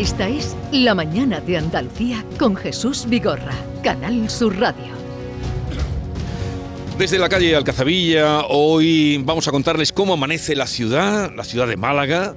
Esta es La Mañana de Andalucía con Jesús Vigorra, Canal Sur Radio. Desde la calle Alcazabilla, hoy vamos a contarles cómo amanece la ciudad, la ciudad de Málaga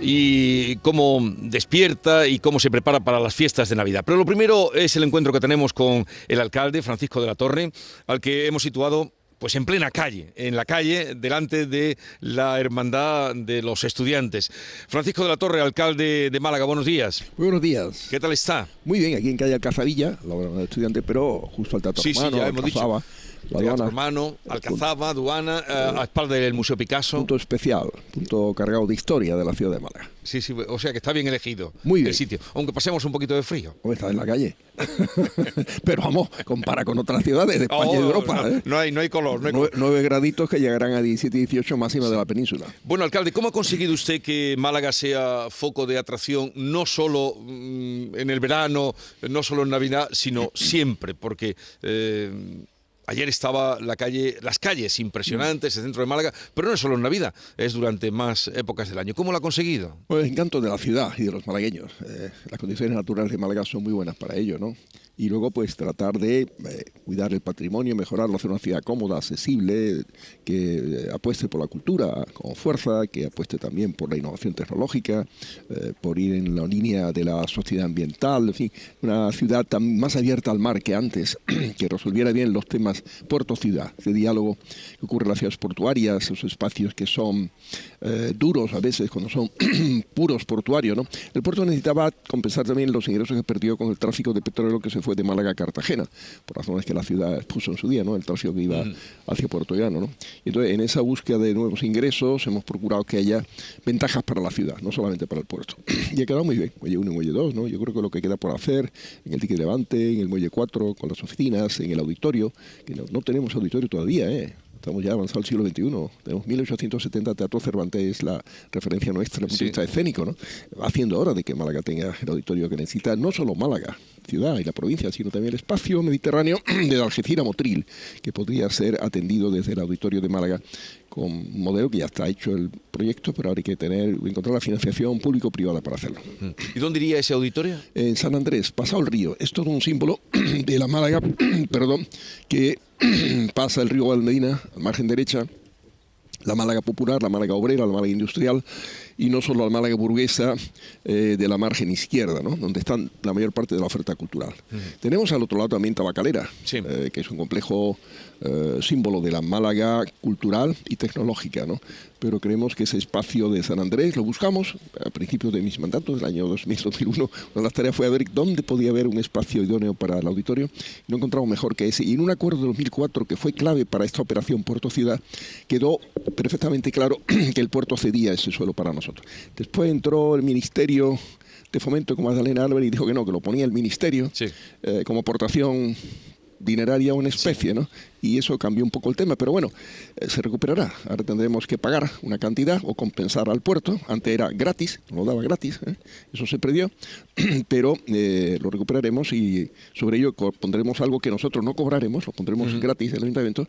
y cómo despierta y cómo se prepara para las fiestas de Navidad. Pero lo primero es el encuentro que tenemos con el alcalde Francisco de la Torre, al que hemos situado pues en plena calle, en la calle, delante de la Hermandad de los Estudiantes. Francisco de la Torre, alcalde de Málaga, buenos días. buenos días. ¿Qué tal está? Muy bien, aquí en calle Alcazabilla, la de Estudiantes, pero justo al Teatro sí, sí, ya hemos dicho. La Teatro Hermano, Alcazaba, aduana, eh, a espalda del Museo Picasso. Punto especial, punto cargado de historia de la ciudad de Málaga. Sí, sí, o sea que está bien elegido Muy bien. el sitio, aunque pasemos un poquito de frío. O está en la calle. Pero vamos, compara con otras ciudades de España y de Oh, Europa. no, ¿eh? no hay, no hay color. no hay color. Nueve graditos que llegarán a 17 y 18 máxima de la península. Bueno, alcalde, ¿cómo ha conseguido usted que Málaga sea foco de atracción no solo mm, en el verano, no solo en Navidad, sino siempre? Porque eh, ayer estaba la calle, las calles impresionantes, el centro de Málaga, pero no es solo en Navidad, es durante más épocas del año. ¿Cómo lo ha conseguido? Pues encanto de la ciudad y de los malagueños. Eh, las condiciones naturales de Málaga son muy buenas para ello, ¿no? Y luego, pues tratar de eh, cuidar el patrimonio, mejorarlo, hacer una ciudad cómoda, accesible, que apueste por la cultura con fuerza, que apueste también por la innovación tecnológica, eh, por ir en la línea de la sociedad ambiental, en fin, una ciudad tan más abierta al mar que antes, que resolviera bien los temas puerto-ciudad, ese diálogo que ocurre en las ciudades portuarias, esos espacios que son eh, duros a veces cuando son puros portuarios, ¿no? El puerto necesitaba compensar también los ingresos que perdió con el tráfico de petróleo que se fue de Málaga a Cartagena, por razones que la ciudad puso en su día, ¿no? El tráfico que iba hacia Puerto Llano, ¿no? Y entonces, en esa búsqueda de nuevos ingresos, hemos procurado que haya ventajas para la ciudad, no solamente para el puerto. y ha quedado muy bien, muelle 1 y muelle 2, ¿no? Yo creo que lo que queda por hacer en el Ticket Levante, en el muelle 4, con las oficinas, en el auditorio, que no, no tenemos auditorio todavía, ¿eh? Estamos ya avanzados al siglo XXI. Tenemos 1870 Teatro Cervantes, es la referencia nuestra desde el punto de vista escénico, ¿no? Haciendo hora de que Málaga tenga el auditorio que necesita, no solo Málaga, ciudad y la provincia, sino también el espacio mediterráneo de Algeciras Motril, que podría ser atendido desde el auditorio de Málaga con un modelo que ya está hecho el proyecto, pero ahora hay que tener, encontrar la financiación público-privada para hacerlo. ¿Y dónde iría ese auditorio? En San Andrés, pasado el río, es todo un símbolo de la Málaga, perdón, que pasa el río Valmedina, al margen derecha, la Málaga popular, la Málaga obrera, la Málaga industrial y no solo la Málaga burguesa eh, de la margen izquierda, ¿no? donde están la mayor parte de la oferta cultural. Tenemos al otro lado también Tabacalera, Sí. eh, que es un complejo eh, símbolo de la Málaga cultural y tecnológica, ¿no? pero creemos que ese espacio de San Andrés lo buscamos a principios de mis mandatos, del año 2000-2001. Una de las tareas fue a ver dónde podía haber un espacio idóneo para el auditorio no encontramos mejor que ese. Y en un acuerdo de 2004 que fue clave para esta operación Puerto Ciudad, quedó perfectamente claro que el puerto cedía ese suelo para nosotros. Después entró el Ministerio de Fomento con Magdalena Álvarez y dijo que no, que lo ponía el Ministerio Sí. eh, como aportación dineraria o en especie, ¿no? Y eso cambió un poco el tema, pero bueno, eh, se recuperará. Ahora tendremos que pagar una cantidad o compensar al puerto. Antes era gratis, lo daba gratis, ¿eh? eso se perdió, pero eh, lo recuperaremos y sobre ello pondremos algo que nosotros no cobraremos, lo pondremos gratis en el ayuntamiento.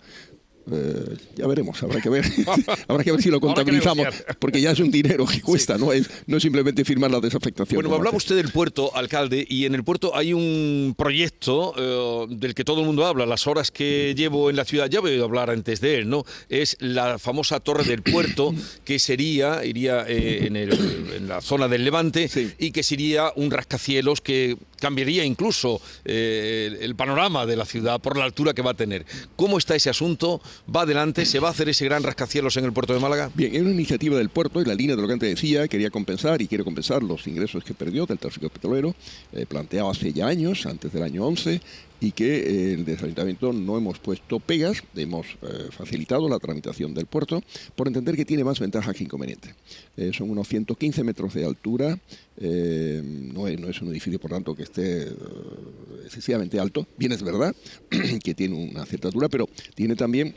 Eh, ya veremos, habrá que ver, habrá que ver si lo contabilizamos, porque ya es un dinero que cuesta, no es no es simplemente firmar la desafectación. Bueno, me hablaba usted del puerto, alcalde, y en el puerto hay un proyecto eh, del que todo el mundo habla. Las horas que llevo en la ciudad, ya he oído hablar antes de él, ¿no? Es la famosa torre del puerto, que sería, iría eh, en, el- en la zona del Levante, Sí. y que sería un rascacielos que cambiaría incluso eh, el, panorama de la ciudad por la altura que va a tener. ¿Cómo está ese asunto? ¿Va adelante? ¿Se va a hacer ese gran rascacielos en el puerto de Málaga? Bien, es una iniciativa del puerto y la línea de lo que antes decía, quería compensar y quiere compensar los ingresos que perdió del tráfico petrolero, eh, planteado hace ya años, antes del año 11, y que eh, el ayuntamiento no hemos puesto pegas, hemos eh, facilitado la tramitación del puerto por entender que tiene más ventajas que inconvenientes. Eh, son unos 115 metros de altura, eh, no, es, un edificio, por tanto, que esté excesivamente alto, bien es verdad que tiene una cierta altura, pero tiene también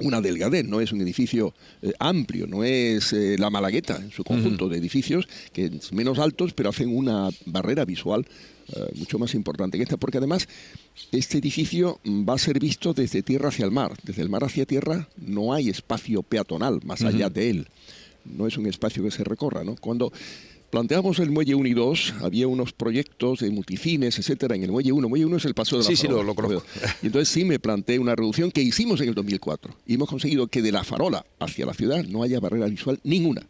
una delgadez, no es un edificio eh, amplio, no es eh, la Malagueta en su conjunto de edificios, que es menos altos, pero hacen una barrera visual eh, mucho más importante que esta, porque además este edificio va a ser visto desde tierra hacia el mar. Desde el mar hacia tierra no hay espacio peatonal más allá de él. No es un espacio que se recorra, ¿no? Cuando planteamos el Muelle 1 y 2, había unos proyectos de multicines, etcétera, en el Muelle 1. Muelle 1 es el paso de la Sí, sí, farola. lo- lo conozco. Y entonces sí me planteé una reducción que hicimos en el 2004. Y hemos conseguido que de la farola hacia la ciudad no haya barrera visual ninguna.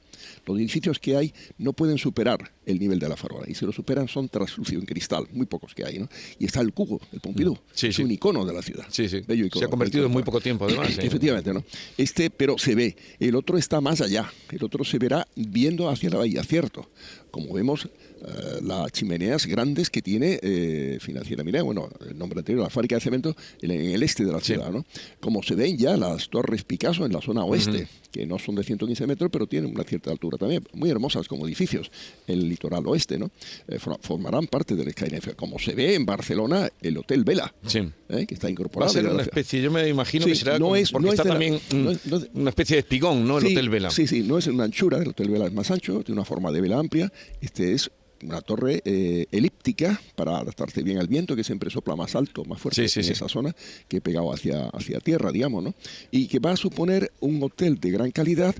Los edificios que hay no pueden superar el nivel de la farola. Y si lo superan son translúcidos en cristal, muy pocos que hay. ¿no? Y está el cubo, el Pompidou. Mm. Sí, es sí. un icono de la ciudad. Sí, sí. Bello Se ha convertido en muy poco tiempo, además. ¿eh? Efectivamente, ¿no? Este, pero se ve. El otro está más allá. El otro se verá viendo hacia la bahía, cierto. Como vemos, eh, las chimeneas grandes que tiene eh, Financiera Minería, bueno, el nombre anterior, la fábrica de cemento, en, en el este de la Sí. ciudad, ¿no? Como se ven ya las torres Picasso en la zona oeste, que no son de 115 metros, pero tienen una cierta altura también, muy hermosas como edificios, el litoral oeste, ¿no? Eh, for- formarán parte del Skynet. Como se ve en Barcelona, el Hotel Vela, Sí. ¿eh? que está Va incorporado. a ser ya a la una especie, yo me imagino Sí, que será no es- porque no es está también no es- es- una especie de espigón, ¿no? El Hotel Vela. Sí, sí, no es una anchura, el Hotel Vela es más ancho, tiene una forma de vela amplia. Este es una torre eh, elíptica para adaptarse bien al viento, que siempre sopla más alto, más fuerte Sí, sí, en sí. esa zona, que pegado hacia, hacia tierra, digamos, ¿no? Y que va a suponer un hotel de gran calidad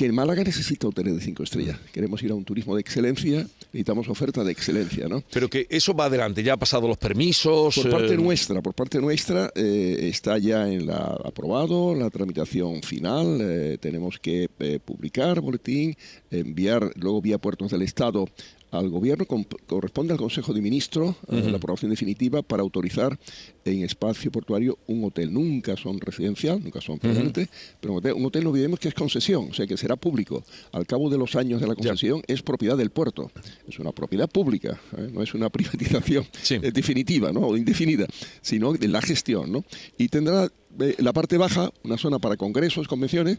que en Málaga necesita hoteles de cinco estrellas. Queremos ir a un turismo de excelencia, necesitamos oferta de excelencia, ¿no? Pero que eso va adelante, ya ha pasado los permisos. Por parte eh, nuestra, por parte nuestra eh, está ya en la aprobado la tramitación final. eh, tenemos que publicar boletín, enviar luego vía puertos del Estado al gobierno corresponde al Consejo de Ministros eh, la aprobación definitiva para autorizar en espacio portuario un hotel. Nunca son residencial, nunca son permanentes, pero un hotel, un hotel no olvidemos que es concesión, o sea que será público. Al cabo de los años de la concesión es propiedad del puerto, es una propiedad pública, ¿eh? no es una privatización Sí. definitiva ¿no? o indefinida, sino de la gestión. ¿no? Y tendrá eh, la parte baja, una zona para congresos, convenciones,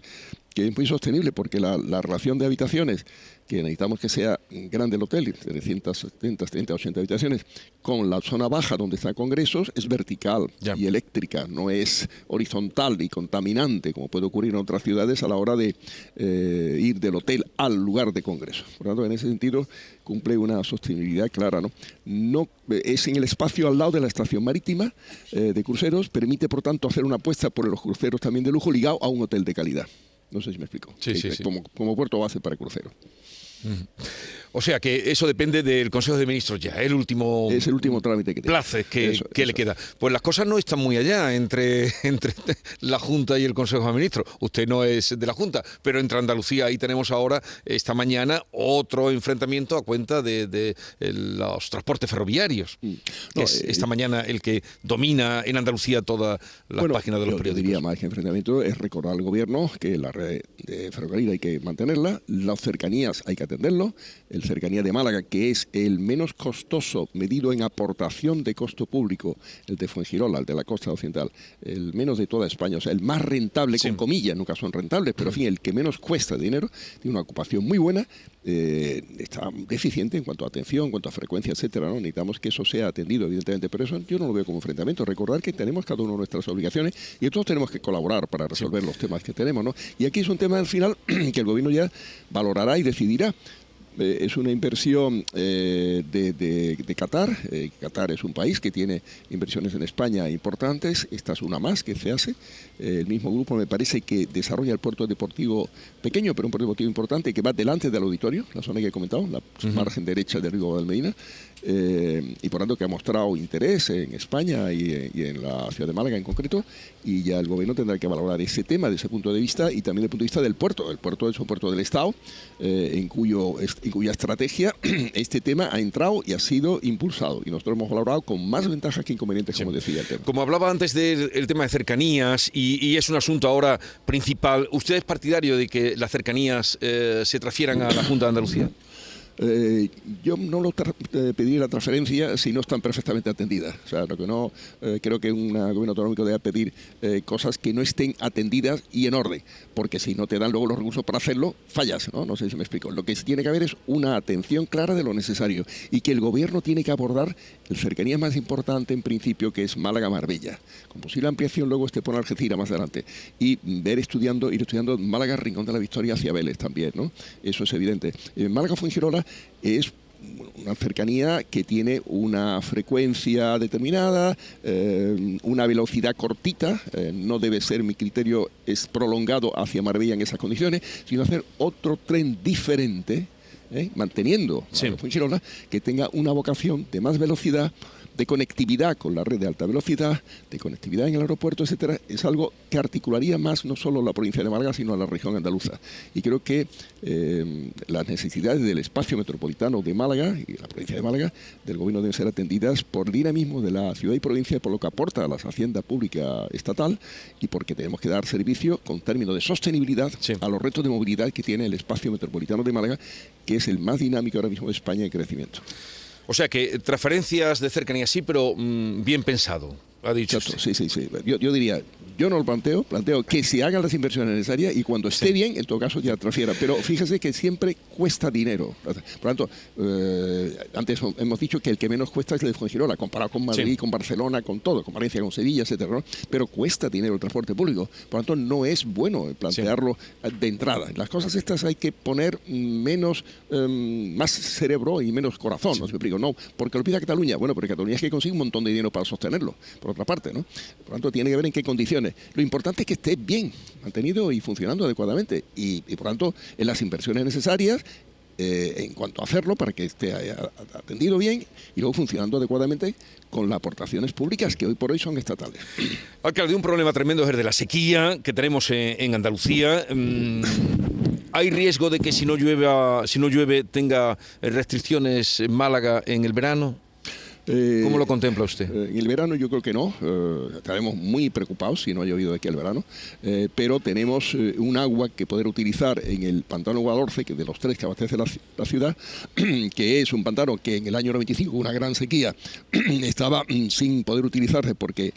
que es muy sostenible porque la, la relación de habitaciones, que necesitamos que sea grande el hotel, de 170, 30, 80 habitaciones, con la zona baja donde están congresos, es vertical Ya. y eléctrica, no es horizontal y contaminante, como puede ocurrir en otras ciudades a la hora de eh, ir del hotel al lugar de congreso. Por lo tanto, en ese sentido, cumple una sostenibilidad clara. No, no eh, es en el espacio al lado de la estación marítima eh, de cruceros, permite, por tanto, hacer una apuesta por los cruceros también de lujo ligado a un hotel de calidad. No sé si me explico. Sí, sí, sí. Como, como puerto base para cruceros. O sea que eso depende del Consejo de Ministros ya, el último Es el último trámite que tiene. place que, Eso, que le queda. Pues las cosas no están muy allá entre, entre la Junta y el Consejo de Ministros. Usted no es de la Junta, pero entre Andalucía ahí tenemos ahora, esta mañana, otro enfrentamiento a cuenta de, de, eh, los transportes ferroviarios. Mm. No, es eh, esta mañana el que domina en Andalucía todas las Bueno, páginas de los yo- yo periódicos. diría más que enfrentamiento es recordar al gobierno que la red de ferrocarril hay que mantenerla, las cercanías hay que atenderlo, el cercanía de Málaga, que es el menos costoso medido en aportación de costo público, el de Fuengirola, el de la costa occidental, el menos de toda España, o sea, el más rentable, Sí. con comillas, nunca son rentables, pero en fin, el que menos cuesta dinero, tiene una ocupación muy buena, eh, está deficiente en cuanto a atención, en cuanto a frecuencia, etcétera, ¿no? Necesitamos que eso sea atendido, evidentemente, pero eso yo no lo veo como enfrentamiento. Recordar que tenemos cada uno nuestras obligaciones y todos tenemos que colaborar para resolver los temas que tenemos, ¿no? Y aquí es un tema al final que el gobierno ya valorará y decidirá. Eh, es una inversión eh, de, de- de Qatar. Eh, Qatar es un país que tiene inversiones en España importantes. Esta es una más que se hace. El mismo grupo me parece que desarrolla el puerto deportivo pequeño, pero un puerto deportivo importante que va delante del auditorio, la zona que he comentado, la margen derecha del río Guadalmedina. Eh, y por tanto que ha mostrado interés en España y, eh, y en la ciudad de Málaga en concreto. Y ya el gobierno tendrá que valorar ese tema desde ese punto de vista y también desde el punto de vista del puerto. El puerto es un puerto del Estado eh, en, cuyo, en cuya estrategia este tema ha entrado y ha sido impulsado. Y nosotros hemos valorado con más ventajas que inconvenientes, como decía el tema. Como hablaba antes del el tema de cercanías y, y es un asunto ahora principal, ¿usted es partidario de que las cercanías eh, se transfieran a la Junta de Andalucía? Eh, yo no lo eh, pediría la transferencia si no están perfectamente atendidas. O sea, lo que no eh, creo que un gobierno autonómico debe pedir cosas que no estén atendidas y en orden, porque si no te dan luego los recursos para hacerlo, fallas, ¿no? No sé si me explico. Lo que tiene que haber es una atención clara de lo necesario y que el gobierno tiene que abordar el cercanía más importante en principio, que es Málaga-Marbella, con posible ampliación luego este por Algeciras más adelante, y ver estudiando, ir estudiando Málaga, Rincón de la Victoria hacia Vélez también, ¿no? Eso es evidente. En Málaga Fuengirola es una cercanía que tiene una frecuencia determinada, eh, una velocidad cortita, eh, no debe ser, mi criterio es prolongado hacia Marbella en esas condiciones, sino hacer otro tren diferente ¿eh? manteniendo Sí. a Fuengirola, que tenga una vocación de más velocidad, de conectividad con la red de alta velocidad, de conectividad en el aeropuerto, etcétera, es algo que articularía más no solo la provincia de Málaga, sino a la región andaluza. Y creo que eh, las necesidades del espacio metropolitano de Málaga y la provincia de Málaga del gobierno deben ser atendidas por el dinamismo de la ciudad y provincia, por lo que aporta a la hacienda pública estatal y porque tenemos que dar servicio con términos de sostenibilidad Sí. a los retos de movilidad que tiene el espacio metropolitano de Málaga, que es el más dinámico ahora mismo de España en crecimiento. O sea que transferencias de cercanía sí, pero mm, bien pensado, ha dicho Exacto, usted. sí, sí, sí. Yo, yo diría, yo no lo planteo, planteo que se hagan las inversiones necesarias y cuando esté Sí. bien, en todo caso ya transfiera. Pero fíjese que siempre cuesta dinero. Por lo tanto, eh, antes hemos dicho que el que menos cuesta es el de Fuengirola, comparado con Madrid, Sí. con Barcelona, con todo, con Valencia, con Sevilla, etcétera. ¿no? Pero cuesta dinero el transporte público. Por lo tanto, no es bueno plantearlo de entrada. Las cosas estas hay que poner menos, em, más cerebro y menos corazón, ¿no? Me explico? No, porque lo pide Cataluña. Bueno, pero Cataluña es que consigue un montón de dinero para sostenerlo, por otra parte, ¿no? Por lo tanto, tiene que ver en qué condiciones. Lo importante es que esté bien mantenido y funcionando adecuadamente. Y, por tanto, en las inversiones necesarias, eh, en cuanto a hacerlo para que esté eh, atendido bien y luego funcionando adecuadamente con las aportaciones públicas que hoy por hoy son estatales. Alcalde, un problema tremendo es el de la sequía que tenemos en, en Andalucía. Mm, ¿Hay riesgo de que si no llueva, si no llueve tenga eh, restricciones en Málaga en el verano? Eh, ¿Cómo lo contempla usted? Eh, En el verano yo creo que no, eh, estaremos muy preocupados si no ha llovido de aquí al verano, eh, pero tenemos un agua que poder utilizar en el pantano Guadalhorce, que de los tres que abastece la, la ciudad, que es un pantano que en el año 95, una gran sequía, estaba mm, sin poder utilizarse porque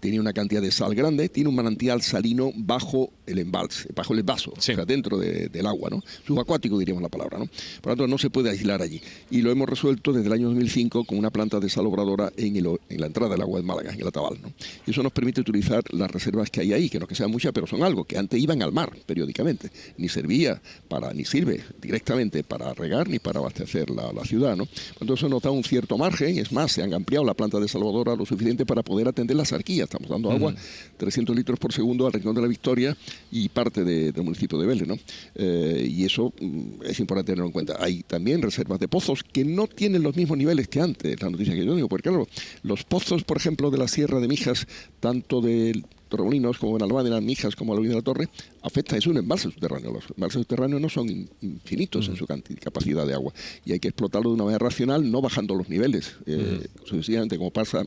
tenía una cantidad de sal grande, tiene un manantial salino bajo el embalse, bajo el vaso, Sí. o sea, dentro de- del agua, ¿no? Subacuático diríamos la palabra, ¿no? Por lo tanto, no se puede aislar allí. Y lo hemos resuelto desde el año 2005 con una planta desalobradora en, el o- en la entrada del agua de Málaga, en el Atabal, ¿no? Y eso nos permite utilizar las reservas que hay ahí, que no que sean muchas, pero son algo, que antes iban al mar periódicamente. Ni servía para, ni sirve directamente para regar ni para abastecer la, la ciudad, ¿no? Entonces eso nos da un cierto margen, es más, se han ampliado la planta desalobradora lo suficiente para poder atender la sarquía. Estamos dando agua 300 litros por segundo al Rincón de la Victoria y parte de- del municipio de Vélez, ¿no? Eh, y eso mm, es importante tenerlo en cuenta. Hay también reservas de pozos que no tienen los mismos niveles que antes, la noticia que yo digo, porque claro, los pozos, por ejemplo, de la Sierra de Mijas, tanto de Torremolinos como en Albán, de las Mijas, como la de la Torre, afecta, es un embalse subterráneo. Los embalses subterráneos no son in- infinitos en su capacidad de agua y hay que explotarlo de una manera racional, no bajando los niveles, eh, sucesivamente, como pasa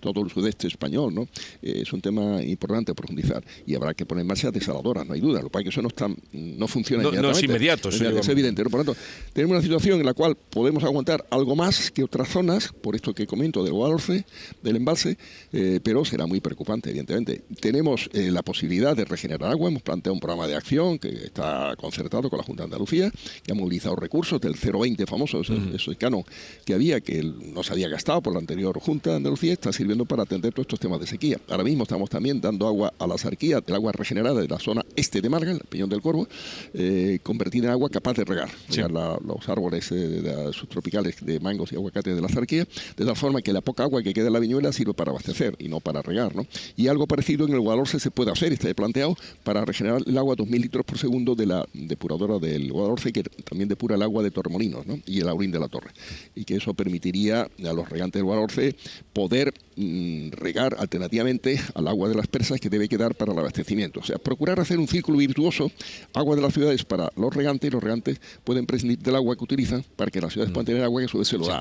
todo el sudeste español, ¿no? Eh, es un tema importante a profundizar y habrá que poner en marcha desaladoras, no hay duda. Lo que pasa es que eso no, está, no funciona No- no es inmediatamente. inmediato, es, evidente. ¿no? Por lo tanto, tenemos una situación en la cual podemos aguantar algo más que otras zonas, por esto que comento del Guadalhorce, del embalse, eh, pero será muy preocupante, evidentemente. Tenemos eh, la posibilidad de regenerar agua, hemos planteado un programa de acción que está concertado con la Junta de Andalucía, que ha movilizado recursos del 0,20 famoso, ese, ese canon que había, que no se había gastado por la anterior Junta de Andalucía, está sirviendo para atender todos estos temas de sequía. Ahora mismo estamos también dando agua a la sarquía, del agua regenerada de la zona este de Málaga, el Peñón del Corvo, eh, convertida en agua capaz de regar, Sí. regar la- los árboles eh, subtropicales de mangos y aguacates de la sarquía, de tal forma que la poca agua que queda en la viñuela sirve para abastecer y no para regar. ¿no? Y algo parecido en el Guadalhorce se puede hacer, está planteado, para regenerar el agua a 2.000 litros por segundo de la depuradora del Guadalhorce, que también depura el agua de Torremolinos ¿no? y el Aurín de la Torre. Y que eso permitiría a los regantes del Guadalhorce poder regar alternativamente al agua de las persas que debe quedar para el abastecimiento. O sea, procurar hacer un círculo virtuoso, agua de las ciudades para los regantes y los regantes pueden prescindir del agua que utilizan para que las ciudades puedan tener agua que su vez se lo da.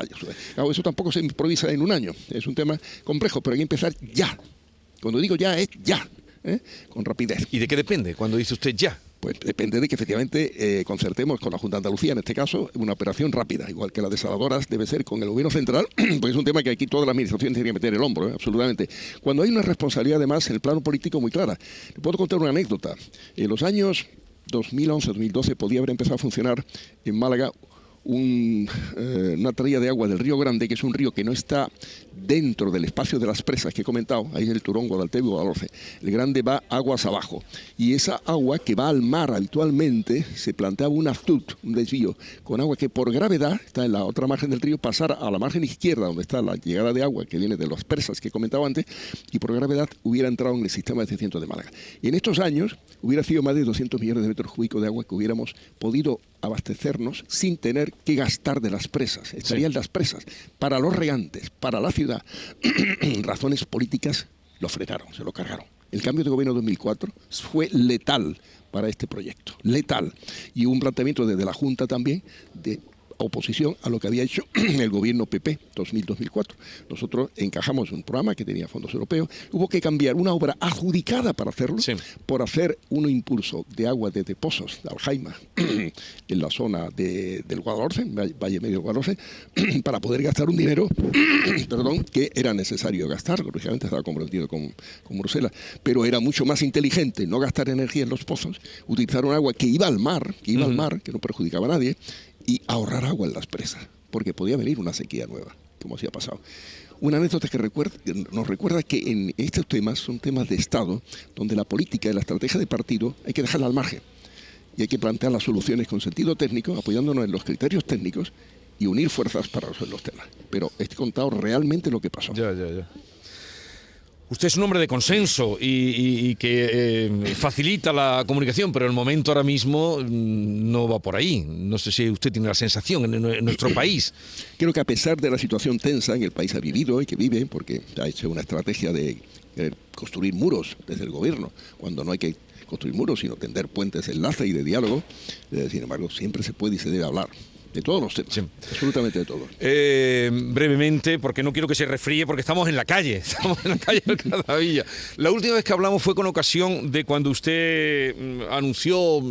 eso tampoco se improvisa en un año, es un tema complejo, pero hay que empezar ya. Cuando digo ya es ya, ¿eh? con rapidez. ¿Y de qué depende cuando dice usted ya? Pues depende de que efectivamente eh, concertemos con la Junta de Andalucía, en este caso, una operación rápida, igual que la desaladoras debe ser con el gobierno central, porque es un tema que aquí toda la administración tiene que meter el hombro, ¿eh? absolutamente. Cuando hay una responsabilidad además en el plano político muy clara. Le puedo contar una anécdota. En los años 2011-2012 podía haber empezado a funcionar en Málaga un, eh, una traída de agua del río Grande, que es un río que no está dentro del espacio de las presas que he comentado, ahí es el Turón, Guadalteo y Guadalhorce. El Grande va aguas abajo. Y esa agua que va al mar habitualmente, se planteaba un azud, un desvío, con agua que por gravedad, está en la otra margen del río, pasara a la margen izquierda, donde está la llegada de agua que viene de las presas que he comentado antes, y por gravedad hubiera entrado en el sistema de de Málaga. Y en estos años hubiera sido más de 200 millones de metros cúbicos de agua que hubiéramos podido abastecernos sin tener que gastar de las presas. Estarían las presas. Para los regantes, para la ciudad, razones políticas lo frenaron, se lo cargaron. El cambio de gobierno 2004 fue letal para este proyecto, letal. Y un planteamiento desde la Junta también de oposición a lo que había hecho el gobierno PP 2000-2004. Nosotros encajamos un programa que tenía fondos europeos. Hubo que cambiar una obra adjudicada para hacerlo por hacer un impulso de agua desde pozos de Aljaima en la zona de, del Guadalhorce, Valle Medio del Guadalhorce, para poder gastar un dinero perdón, que era necesario gastar. Lógicamente estaba comprometido con, con Bruselas, pero era mucho más inteligente no gastar energía en los pozos, utilizar un agua que iba al mar, que iba al mar, que no perjudicaba a nadie, y ahorrar agua en las presas, porque podía venir una sequía nueva, como así ha pasado. Una anécdota que nos recuerda que en estos temas son temas de Estado, donde la política y la estrategia de partido hay que dejarla al margen y hay que plantear las soluciones con sentido técnico, apoyándonos en los criterios técnicos y unir fuerzas para resolver los temas. Pero he contado realmente lo que pasó. Ya, ya, ya. Usted es un hombre de consenso y, que eh, facilita la comunicación, pero el momento ahora mismo mm, no va por ahí. No sé si usted tiene la sensación en, nuestro país. Creo que a pesar de la situación tensa en el país ha vivido y que vive, porque ha hecho una estrategia de construir muros desde el gobierno, cuando no hay que construir muros, sino tender puentes de enlace y de diálogo, eh, sin embargo, siempre se puede y se debe hablar. De todos los temas. Absolutamente de todos. Eh, brevemente, porque no quiero que se refríe, porque estamos en la calle. Estamos en la calle de Cadavilla. La última vez que hablamos fue con ocasión de cuando usted mm, anunció,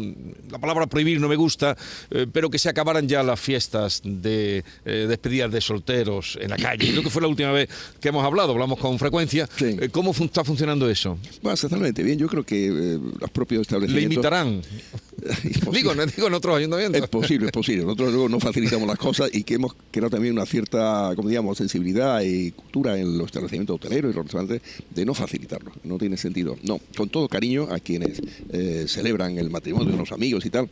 la palabra prohibir no me gusta, eh, pero que se acabaran ya las fiestas de eh, despedidas de solteros en la calle. Creo que fue la última vez que hemos hablado, hablamos con frecuencia. ¿Cómo está funcionando eso? Bueno, exactamente bien. Yo creo que los propios establecimientos... ¿Le imitarán? digo, no digo en otros ayuntamientos. Es posible, es posible. Nosotros luego no facilitamos las cosas y que hemos creado también una cierta, como digamos, sensibilidad y cultura en los establecimientos hoteleros y los restaurantes de no facilitarlo. No tiene sentido. No, con todo cariño a quienes eh, celebran el matrimonio de unos amigos y tal,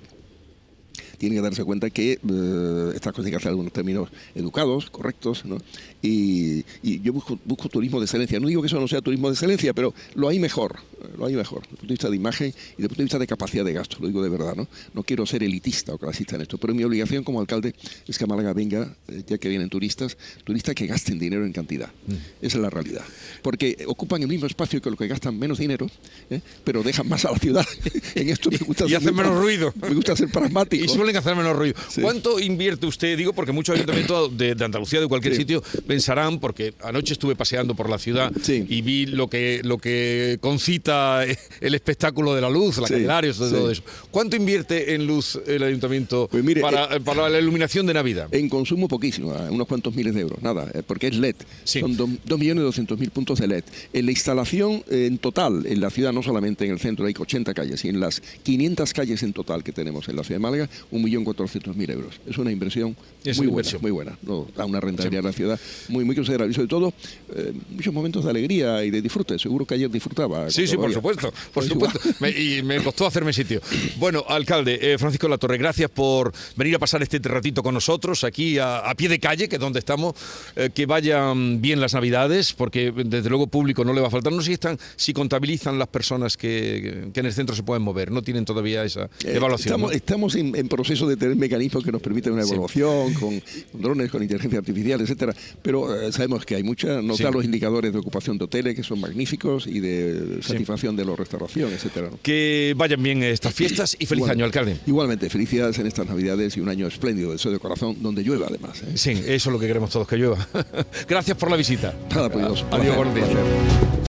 tienen que darse cuenta que eh, estas cosas hay que hacer algunos términos educados, correctos, ¿no? Y, yo busco, busco, turismo de excelencia. No digo que eso no sea turismo de excelencia, pero lo hay mejor, lo hay mejor, desde el punto de vista de imagen y desde el punto de vista de capacidad de gasto, lo digo de verdad, ¿no? No quiero ser elitista o clasista en esto, pero mi obligación como alcalde es que a Málaga venga, eh, ya que vienen turistas, turistas que gasten dinero en cantidad. Mm. Esa es la realidad. Porque ocupan el mismo espacio que los que gastan menos dinero, ¿eh? pero dejan más a la ciudad. en esto me gusta y hacen menos ruido. Me gusta ser pragmático que hacer menos ruido. ¿Cuánto invierte usted? Digo, porque muchos ayuntamientos de, Andalucía, de cualquier sitio, pensarán, porque anoche estuve paseando por la ciudad y vi lo que, lo que concita el espectáculo de la luz, la Candelarios, todo eso. ¿Cuánto invierte en luz el ayuntamiento pues eh, para, la iluminación de Navidad? En consumo poquísimo, unos cuantos miles de euros, nada, eh, porque es LED. Son 2.200.000 puntos de LED. En la instalación en total, en la ciudad, no solamente en el centro, hay 80 calles, y en las 500 calles en total que tenemos en la ciudad de Málaga, 1.400.000 euros. Es una inversión muy buena, muy buena. da una rentabilidad a la ciudad muy, muy considerable. Y sobre todo, eh, muchos momentos de alegría y de disfrute. Seguro que ayer disfrutaba. Sí, sí, por supuesto. Por supuesto. y me costó hacerme sitio. Bueno, alcalde, eh, Francisco Latorre, gracias por venir a pasar este ratito con nosotros aquí a, pie de calle, que es donde estamos. Eh, que vayan bien las Navidades, porque desde luego público no le va a faltar. No sé si, están, si contabilizan las personas que, en el centro se pueden mover. No tienen todavía esa evaluación. Estamos, estamos en, en proceso de tener mecanismos que nos permiten una evaluación con, drones, con inteligencia artificial, etcétera. Pero eh, sabemos que hay muchas, nos los indicadores de ocupación de hoteles que son magníficos y de satisfacción de la restauración, etcétera. Que vayan bien estas fiestas y feliz año, alcalde. Igualmente, felicidades en estas Navidades y un año espléndido, deseo de corazón, donde llueva además. ¿eh? Sí, eso es lo que queremos todos, que llueva. Gracias por la visita. Nada, pues, Adiós.